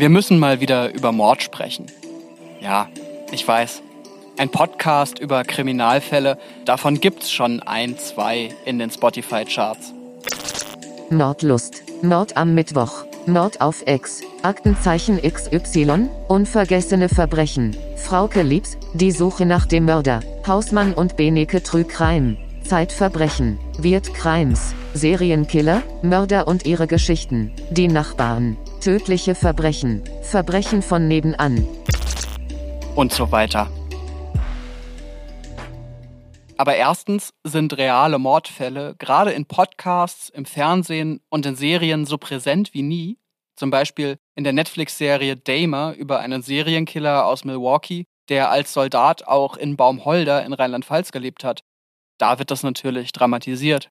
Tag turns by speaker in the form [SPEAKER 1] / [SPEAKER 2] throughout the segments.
[SPEAKER 1] Wir müssen mal wieder über Mord sprechen. Ja, ich weiß. Ein Podcast über Kriminalfälle, davon gibt's schon ein, zwei in den Spotify-Charts.
[SPEAKER 2] Mordlust, Mord am Mittwoch, Mord auf Ex, Aktenzeichen XY, unvergessene Verbrechen, Frauke Liebs, die Suche nach dem Mörder, Hausmann und Beneke Crime, Zeitverbrechen, Weird Crimes, Serienkiller, Mörder und ihre Geschichten, die Nachbarn, tödliche Verbrechen, Verbrechen von nebenan.
[SPEAKER 1] Und so weiter. Aber erstens sind reale Mordfälle gerade in Podcasts, im Fernsehen und in Serien so präsent wie nie. Zum Beispiel in der Netflix-Serie Damer über einen Serienkiller aus Milwaukee, der als Soldat auch in Baumholder in Rheinland-Pfalz gelebt hat. Da wird das natürlich dramatisiert.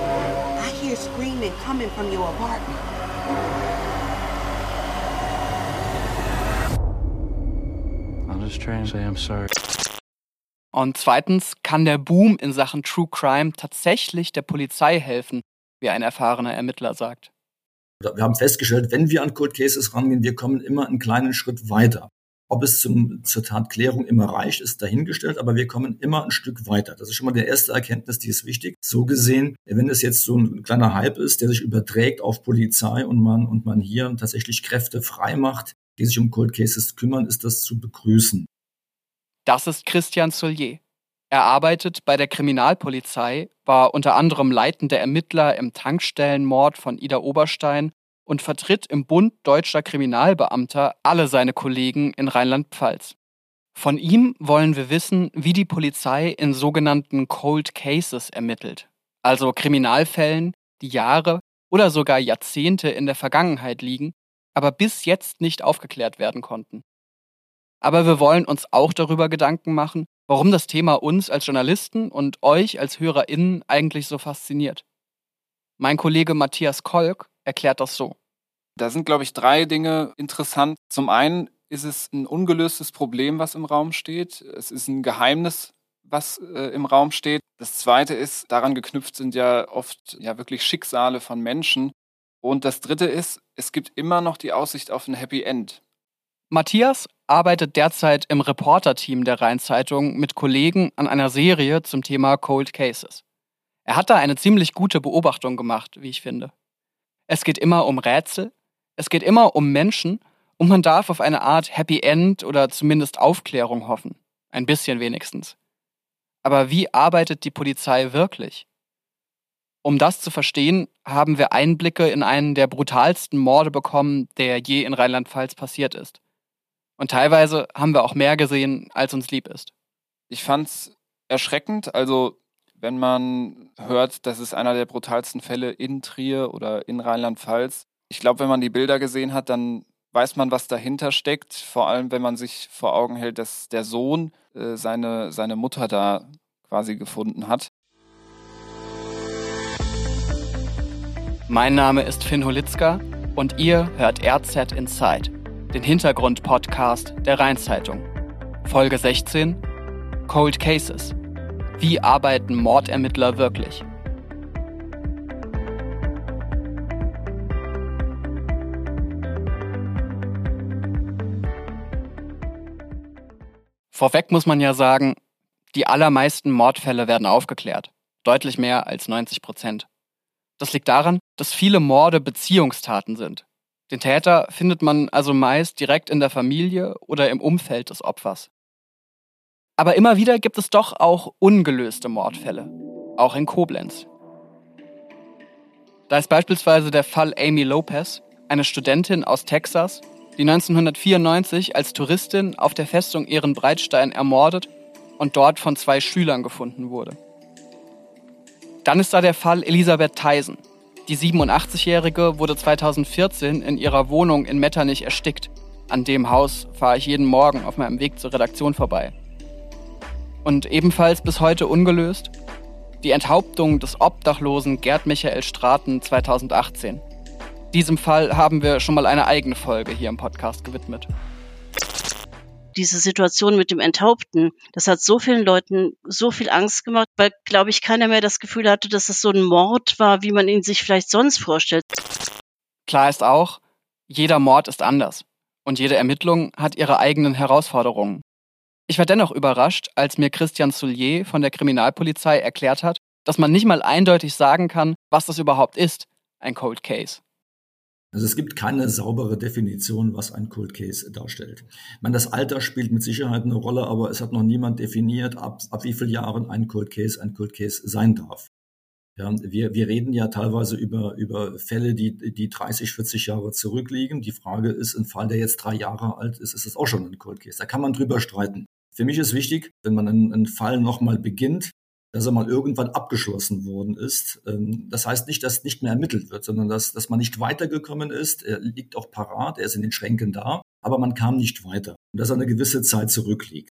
[SPEAKER 3] I hear screaming coming from your apartment.
[SPEAKER 4] I'll just try and say I'm sorry.
[SPEAKER 1] Und zweitens kann der Boom in Sachen True Crime tatsächlich der Polizei helfen, wie ein erfahrener Ermittler sagt.
[SPEAKER 5] Wir haben festgestellt, wenn wir an Cold Cases rangehen, wir kommen immer einen kleinen Schritt weiter. Ob es zum, zur Tatklärung immer reicht, ist dahingestellt, aber wir kommen immer ein Stück weiter. Das ist schon mal die erste Erkenntnis, die ist wichtig. So gesehen, wenn es jetzt so ein kleiner Hype ist, der sich überträgt auf Polizei und man, und man hier tatsächlich Kräfte frei macht, die sich um Cold Cases kümmern, ist das zu begrüßen.
[SPEAKER 1] Das ist Christian Solier. Er arbeitet bei der Kriminalpolizei, war unter anderem leitender Ermittler im Tankstellenmord von Ida Oberstein und vertritt im Bund deutscher Kriminalbeamter alle seine Kollegen in Rheinland-Pfalz. Von ihm wollen wir wissen, wie die Polizei in sogenannten Cold Cases ermittelt, also Kriminalfällen, die Jahre oder sogar Jahrzehnte in der Vergangenheit liegen, aber bis jetzt nicht aufgeklärt werden konnten. Aber wir wollen uns auch darüber Gedanken machen, warum das Thema uns als Journalisten und euch als HörerInnen eigentlich so fasziniert. Mein Kollege Matthias Kolk erklärt das so.
[SPEAKER 6] Da sind, glaube ich, drei Dinge interessant. Zum einen ist es ein ungelöstes Problem, was im Raum steht. Es ist ein Geheimnis, was äh, im Raum steht. Das zweite ist, daran geknüpft sind ja oft ja wirklich Schicksale von Menschen. Und das dritte ist, es gibt immer noch die Aussicht auf ein Happy End.
[SPEAKER 1] Matthias arbeitet derzeit im Reporter-Team der Rheinzeitung mit Kollegen an einer Serie zum Thema Cold Cases. Er hat da eine ziemlich gute Beobachtung gemacht, wie ich finde. Es geht immer um Rätsel, es geht immer um Menschen und man darf auf eine Art Happy End oder zumindest Aufklärung hoffen. Ein bisschen wenigstens. Aber wie arbeitet die Polizei wirklich? Um das zu verstehen, haben wir Einblicke in einen der brutalsten Morde bekommen, der je in Rheinland-Pfalz passiert ist. Und teilweise haben wir auch mehr gesehen, als uns lieb ist.
[SPEAKER 6] Ich fand's erschreckend. Also, wenn man hört, das ist einer der brutalsten Fälle in Trier oder in Rheinland-Pfalz. Ich glaube, wenn man die Bilder gesehen hat, dann weiß man, was dahinter steckt. Vor allem, wenn man sich vor Augen hält, dass der Sohn äh, seine, seine Mutter da quasi gefunden hat.
[SPEAKER 1] Mein Name ist Finn Holitzka und ihr hört RZ Inside, den Hintergrund-Podcast der Rheinzeitung. Folge 16: Cold Cases. Wie arbeiten Mordermittler wirklich? Vorweg muss man ja sagen, die allermeisten Mordfälle werden aufgeklärt. Deutlich mehr als 90 Prozent. Das liegt daran, dass viele Morde Beziehungstaten sind. Den Täter findet man also meist direkt in der Familie oder im Umfeld des Opfers. Aber immer wieder gibt es doch auch ungelöste Mordfälle, auch in Koblenz. Da ist beispielsweise der Fall Amy Lopez, eine Studentin aus Texas, die 1994 als Touristin auf der Festung Ehrenbreitstein ermordet und dort von zwei Schülern gefunden wurde. Dann ist da der Fall Elisabeth Theisen. Die 87-Jährige wurde 2014 in ihrer Wohnung in Metternich erstickt. An dem Haus fahre ich jeden Morgen auf meinem Weg zur Redaktion vorbei. Und ebenfalls bis heute ungelöst die Enthauptung des Obdachlosen Gerd Michael Straten 2018. Diesem Fall haben wir schon mal eine eigene Folge hier im Podcast gewidmet
[SPEAKER 7] diese Situation mit dem Enthaupten, das hat so vielen Leuten so viel Angst gemacht, weil, glaube ich, keiner mehr das Gefühl hatte, dass es so ein Mord war, wie man ihn sich vielleicht sonst vorstellt.
[SPEAKER 1] Klar ist auch, jeder Mord ist anders und jede Ermittlung hat ihre eigenen Herausforderungen. Ich war dennoch überrascht, als mir Christian Soulier von der Kriminalpolizei erklärt hat, dass man nicht mal eindeutig sagen kann, was das überhaupt ist, ein Cold Case.
[SPEAKER 5] Also es gibt keine saubere Definition, was ein Cold Case darstellt. Meine, das Alter spielt mit Sicherheit eine Rolle, aber es hat noch niemand definiert, ab, ab wie vielen Jahren ein Cold Case ein Cold Case sein darf. Ja, wir, wir reden ja teilweise über, über Fälle, die, die 30, 40 Jahre zurückliegen. Die Frage ist, ein Fall, der jetzt drei Jahre alt ist, ist es auch schon ein Cold Case. Da kann man drüber streiten. Für mich ist wichtig, wenn man einen, einen Fall nochmal beginnt, dass er mal irgendwann abgeschlossen worden ist. Ähm, das heißt nicht, dass nicht mehr ermittelt wird, sondern dass, dass man nicht weitergekommen ist. Er liegt auch parat, er ist in den Schränken da, aber man kam nicht weiter. Und dass er eine gewisse Zeit zurückliegt.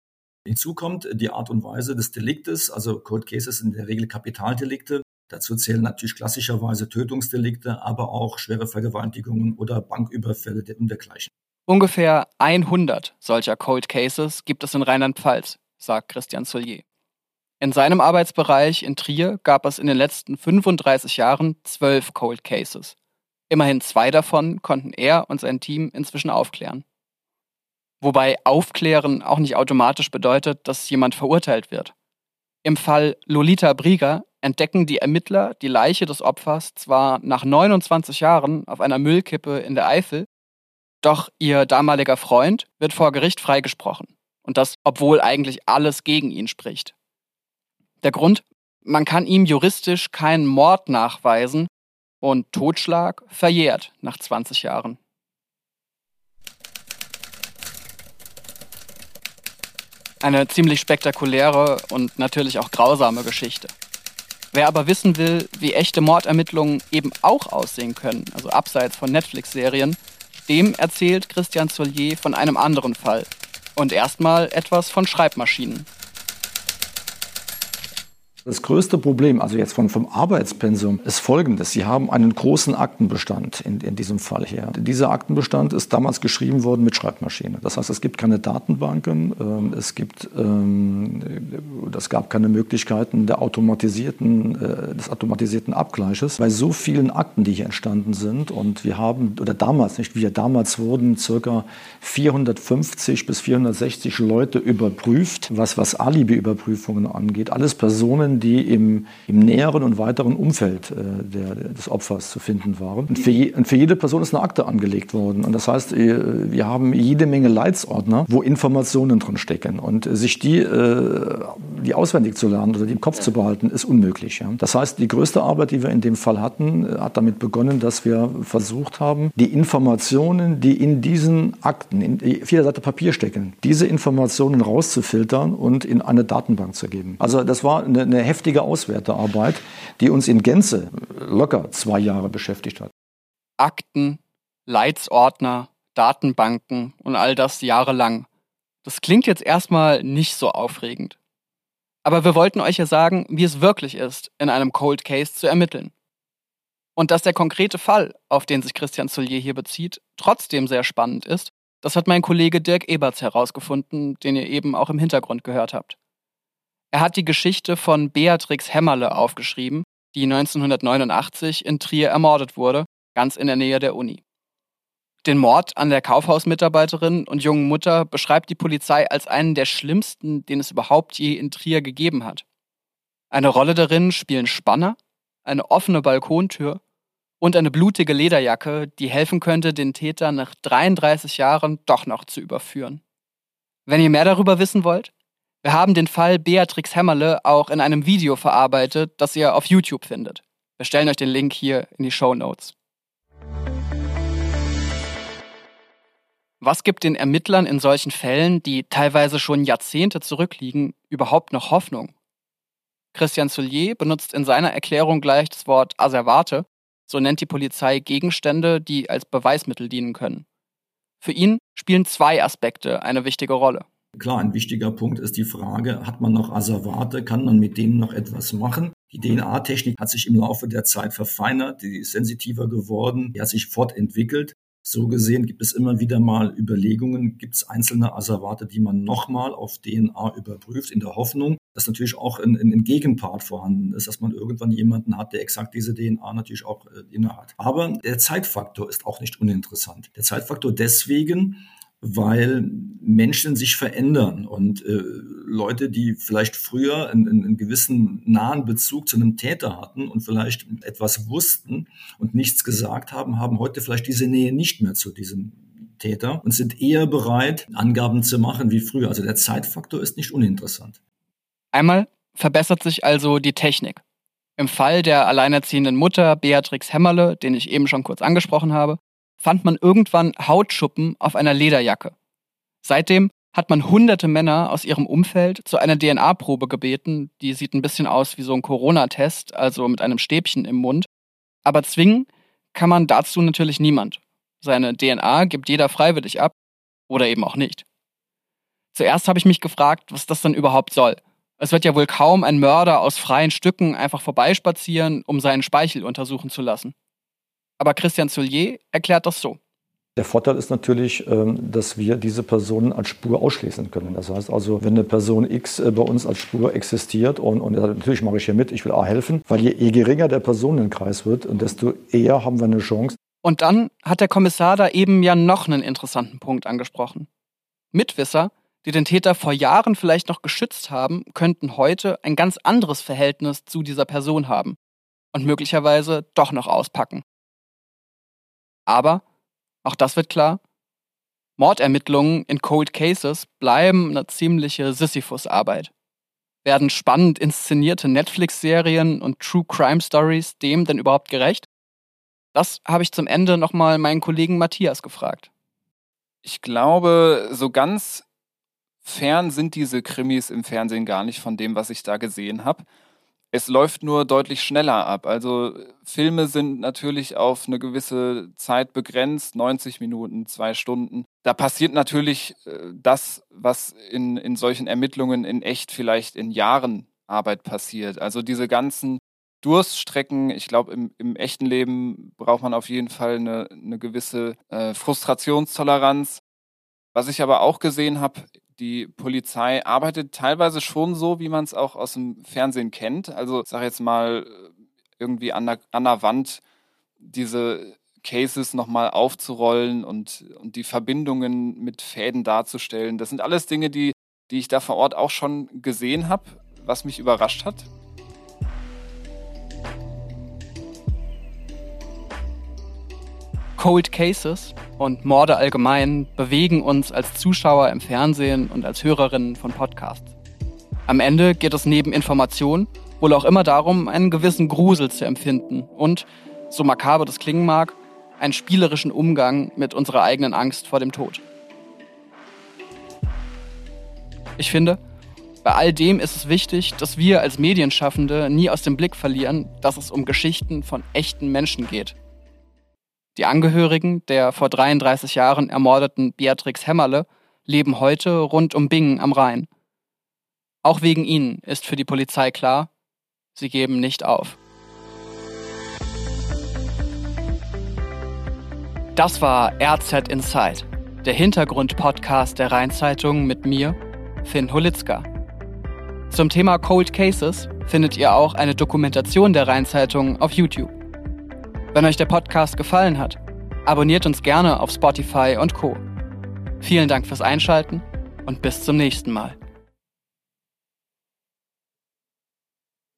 [SPEAKER 5] Hinzu kommt die Art und Weise des Deliktes, also Cold Cases in der Regel Kapitaldelikte. Dazu zählen natürlich klassischerweise Tötungsdelikte, aber auch schwere Vergewaltigungen oder Banküberfälle und dergleichen.
[SPEAKER 1] Ungefähr 100 solcher Cold Cases gibt es in Rheinland-Pfalz, sagt Christian Soulier. In seinem Arbeitsbereich in Trier gab es in den letzten 35 Jahren zwölf Cold Cases. Immerhin zwei davon konnten er und sein Team inzwischen aufklären. Wobei aufklären auch nicht automatisch bedeutet, dass jemand verurteilt wird. Im Fall Lolita Brieger entdecken die Ermittler die Leiche des Opfers zwar nach 29 Jahren auf einer Müllkippe in der Eifel, doch ihr damaliger Freund wird vor Gericht freigesprochen. Und das, obwohl eigentlich alles gegen ihn spricht. Der Grund, man kann ihm juristisch keinen Mord nachweisen und Totschlag verjährt nach 20 Jahren. Eine ziemlich spektakuläre und natürlich auch grausame Geschichte. Wer aber wissen will, wie echte Mordermittlungen eben auch aussehen können, also abseits von Netflix-Serien, dem erzählt Christian Solier von einem anderen Fall. Und erstmal etwas von Schreibmaschinen.
[SPEAKER 8] Das größte Problem, also jetzt von, vom Arbeitspensum, ist folgendes. Sie haben einen großen Aktenbestand in, in diesem Fall hier. Dieser Aktenbestand ist damals geschrieben worden mit Schreibmaschine. Das heißt, es gibt keine Datenbanken, äh, es gibt, ähm, es gab keine Möglichkeiten der automatisierten, äh, des automatisierten Abgleiches. Bei so vielen Akten, die hier entstanden sind und wir haben, oder damals, nicht wir, damals wurden circa 450 bis 460 Leute überprüft, was, was Alibi-Überprüfungen angeht. Alles Personen, die im, im näheren und weiteren Umfeld äh, der, des Opfers zu finden waren. Und für, je, und für, jede Person ist eine Akte angelegt worden. Und das heißt, äh, wir haben jede Menge Leitsordner, wo Informationen drin stecken. Und sich die, äh, die auswendig zu lernen oder die im Kopf zu behalten, ist unmöglich. Ja. Das heißt, die größte Arbeit, die wir in dem Fall hatten, äh, hat damit begonnen, dass wir versucht haben, die Informationen, die in diesen Akten, in jeder Seite Papier stecken, diese Informationen rauszufiltern und in eine Datenbank zu geben. Also das war eine, eine heftige Auswertearbeit, die uns in Gänze locker zwei Jahre beschäftigt hat.
[SPEAKER 1] Akten, Leitsordner, Datenbanken und all das jahrelang. Das klingt jetzt erstmal nicht so aufregend. Aber wir wollten euch ja sagen, wie es wirklich ist, in einem Cold Case zu ermitteln. Und dass der konkrete Fall, auf den sich Christian Soulier hier bezieht, trotzdem sehr spannend ist, das hat mein Kollege Dirk Eberts herausgefunden, den ihr eben auch im Hintergrund gehört habt. Er hat die Geschichte von Beatrix Hämmerle aufgeschrieben, die 1989 in Trier ermordet wurde, ganz in der Nähe der Uni. Den Mord an der Kaufhausmitarbeiterin und jungen Mutter beschreibt die Polizei als einen der schlimmsten, den es überhaupt je in Trier gegeben hat. Eine Rolle darin spielen Spanner, eine offene Balkontür und eine blutige Lederjacke, die helfen könnte, den Täter nach 33 Jahren doch noch zu überführen. Wenn ihr mehr darüber wissen wollt, wir haben den Fall Beatrix Hämmerle auch in einem Video verarbeitet, das ihr auf YouTube findet. Wir stellen euch den Link hier in die Show Notes. Was gibt den Ermittlern in solchen Fällen, die teilweise schon Jahrzehnte zurückliegen, überhaupt noch Hoffnung? Christian Soulier benutzt in seiner Erklärung gleich das Wort Asservate, so nennt die Polizei Gegenstände, die als Beweismittel dienen können. Für ihn spielen zwei Aspekte eine wichtige Rolle.
[SPEAKER 5] Klar, ein wichtiger Punkt ist die Frage, hat man noch Asservate, kann man mit denen noch etwas machen? Die DNA-Technik hat sich im Laufe der Zeit verfeinert, die ist sensitiver geworden, die hat sich fortentwickelt. So gesehen gibt es immer wieder mal Überlegungen, gibt es einzelne Asservate, die man nochmal auf DNA überprüft, in der Hoffnung, dass natürlich auch ein, ein, Gegenpart vorhanden ist, dass man irgendwann jemanden hat, der exakt diese DNA natürlich auch äh, innehat. Aber der Zeitfaktor ist auch nicht uninteressant. Der Zeitfaktor deswegen, weil Menschen sich verändern und äh, Leute, die vielleicht früher einen, einen gewissen nahen Bezug zu einem Täter hatten und vielleicht etwas wussten und nichts gesagt haben, haben heute vielleicht diese Nähe nicht mehr zu diesem Täter und sind eher bereit, Angaben zu machen wie früher. Also der Zeitfaktor ist nicht uninteressant.
[SPEAKER 1] Einmal verbessert sich also die Technik. Im Fall der alleinerziehenden Mutter Beatrix Hämmerle, den ich eben schon kurz angesprochen habe, fand man irgendwann Hautschuppen auf einer Lederjacke. Seitdem hat man hunderte Männer aus ihrem Umfeld zu einer DNA-Probe gebeten. Die sieht ein bisschen aus wie so ein Corona-Test, also mit einem Stäbchen im Mund. Aber zwingen kann man dazu natürlich niemand. Seine DNA gibt jeder freiwillig ab oder eben auch nicht. Zuerst habe ich mich gefragt, was das dann überhaupt soll. Es wird ja wohl kaum ein Mörder aus freien Stücken einfach vorbeispazieren, um seinen Speichel untersuchen zu lassen. Aber Christian Soulier erklärt das so.
[SPEAKER 8] Der Vorteil ist natürlich, ähm, dass wir diese Personen als Spur ausschließen können. Das heißt also, wenn eine Person X äh, bei uns als Spur existiert und, und natürlich mache ich hier mit, ich will A helfen, weil je, je geringer der Personenkreis wird, desto eher haben wir eine Chance.
[SPEAKER 1] Und dann hat der Kommissar da eben ja noch einen interessanten Punkt angesprochen. Mitwisser, die den Täter vor Jahren vielleicht noch geschützt haben, könnten heute ein ganz anderes Verhältnis zu dieser Person haben und möglicherweise doch noch auspacken. Aber, auch das wird klar, Mordermittlungen in Cold Cases bleiben eine ziemliche Sisyphus-Arbeit. Werden spannend inszenierte Netflix-Serien und True Crime Stories dem denn überhaupt gerecht? Das habe ich zum Ende nochmal meinen Kollegen Matthias gefragt.
[SPEAKER 6] Ich glaube, so ganz fern sind diese Krimis im Fernsehen gar nicht von dem, was ich da gesehen habe. Es läuft nur deutlich schneller ab. Also Filme sind natürlich auf eine gewisse Zeit begrenzt, 90 Minuten, zwei Stunden. Da passiert natürlich äh, das, was in, in solchen Ermittlungen in echt vielleicht in Jahren Arbeit passiert. Also diese ganzen Durststrecken, ich glaube, im, im, echten Leben braucht man auf jeden Fall eine, eine gewisse äh, Frustrationstoleranz. Was ich aber auch gesehen habe die Polizei arbeitet teilweise schon so, wie man es auch aus dem Fernsehen kennt. Also ich sage jetzt mal irgendwie an der, an der Wand diese Cases nochmal aufzurollen und, und die Verbindungen mit Fäden darzustellen. Das sind alles Dinge, die, die ich da vor Ort auch schon gesehen habe, was mich überrascht hat.
[SPEAKER 1] Cold Cases und Morde allgemein bewegen uns als Zuschauer im Fernsehen und als Hörerinnen von Podcasts. Am Ende geht es neben Information wohl auch immer darum, einen gewissen Grusel zu empfinden und, so makaber das klingen mag, einen spielerischen Umgang mit unserer eigenen Angst vor dem Tod. Ich finde, bei all dem ist es wichtig, dass wir als Medienschaffende nie aus dem Blick verlieren, dass es um Geschichten von echten Menschen geht die Angehörigen der vor 33 Jahren ermordeten Beatrix Hämmerle leben heute rund um Bingen am Rhein. Auch wegen ihnen ist für die Polizei klar, sie geben nicht auf. Das war RZ Inside, der Hintergrund-Podcast der Rheinzeitung mit mir, Finn Holitzka. Zum Thema Cold Cases findet ihr auch eine Dokumentation der Rheinzeitung auf YouTube. Wenn euch der Podcast gefallen hat, abonniert uns gerne auf Spotify und Co. Vielen Dank fürs Einschalten und bis zum nächsten Mal.